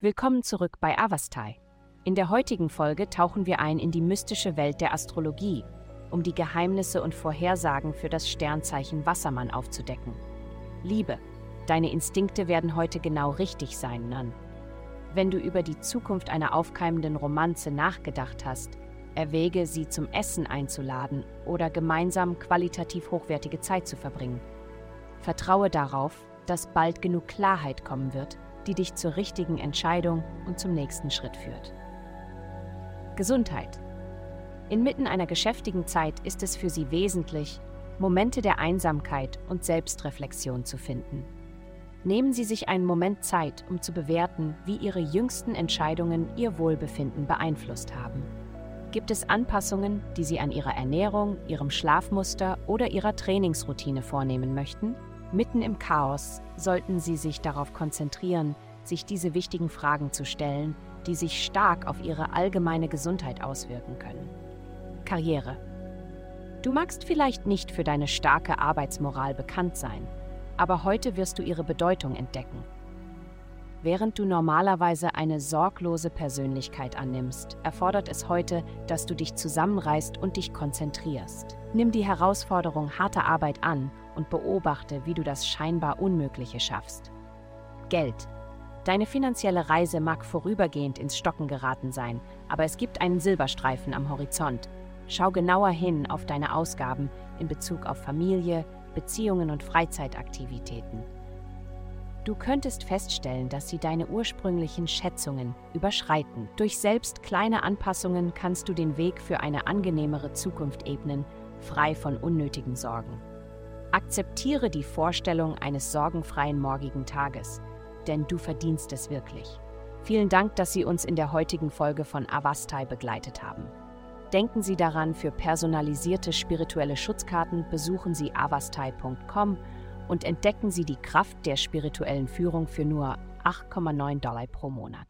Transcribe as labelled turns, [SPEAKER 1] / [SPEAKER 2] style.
[SPEAKER 1] Willkommen zurück bei Avastai. In der heutigen Folge tauchen wir ein in die mystische Welt der Astrologie, um die Geheimnisse und Vorhersagen für das Sternzeichen Wassermann aufzudecken. Liebe, deine Instinkte werden heute genau richtig sein, Nan. Wenn du über die Zukunft einer aufkeimenden Romanze nachgedacht hast, erwäge, sie zum Essen einzuladen oder gemeinsam qualitativ hochwertige Zeit zu verbringen. Vertraue darauf, dass bald genug Klarheit kommen wird, die dich zur richtigen Entscheidung und zum nächsten Schritt führt. Gesundheit. Inmitten einer geschäftigen Zeit ist es für sie wesentlich, Momente der Einsamkeit und Selbstreflexion zu finden. Nehmen Sie sich einen Moment Zeit, um zu bewerten, wie Ihre jüngsten Entscheidungen Ihr Wohlbefinden beeinflusst haben. Gibt es Anpassungen, die Sie an Ihrer Ernährung, Ihrem Schlafmuster oder Ihrer Trainingsroutine vornehmen möchten? Mitten im Chaos sollten Sie sich darauf konzentrieren, sich diese wichtigen Fragen zu stellen, die sich stark auf Ihre allgemeine Gesundheit auswirken können. Karriere. Du magst vielleicht nicht für deine starke Arbeitsmoral bekannt sein, aber heute wirst du ihre Bedeutung entdecken. Während du normalerweise eine sorglose Persönlichkeit annimmst, erfordert es heute, dass du dich zusammenreißt und dich konzentrierst. Nimm die Herausforderung harter Arbeit an und beobachte, wie du das scheinbar Unmögliche schaffst. Geld. Deine finanzielle Reise mag vorübergehend ins Stocken geraten sein, aber es gibt einen Silberstreifen am Horizont. Schau genauer hin auf deine Ausgaben in Bezug auf Familie, Beziehungen und Freizeitaktivitäten. Du könntest feststellen, dass sie deine ursprünglichen Schätzungen überschreiten. Durch selbst kleine Anpassungen kannst du den Weg für eine angenehmere Zukunft ebnen, frei von unnötigen Sorgen. Akzeptiere die Vorstellung eines sorgenfreien morgigen Tages, denn du verdienst es wirklich. Vielen Dank, dass Sie uns in der heutigen Folge von Avastai begleitet haben. Denken Sie daran, für personalisierte spirituelle Schutzkarten besuchen Sie avastai.com und entdecken Sie die Kraft der spirituellen Führung für nur 8,9 Dollar pro Monat.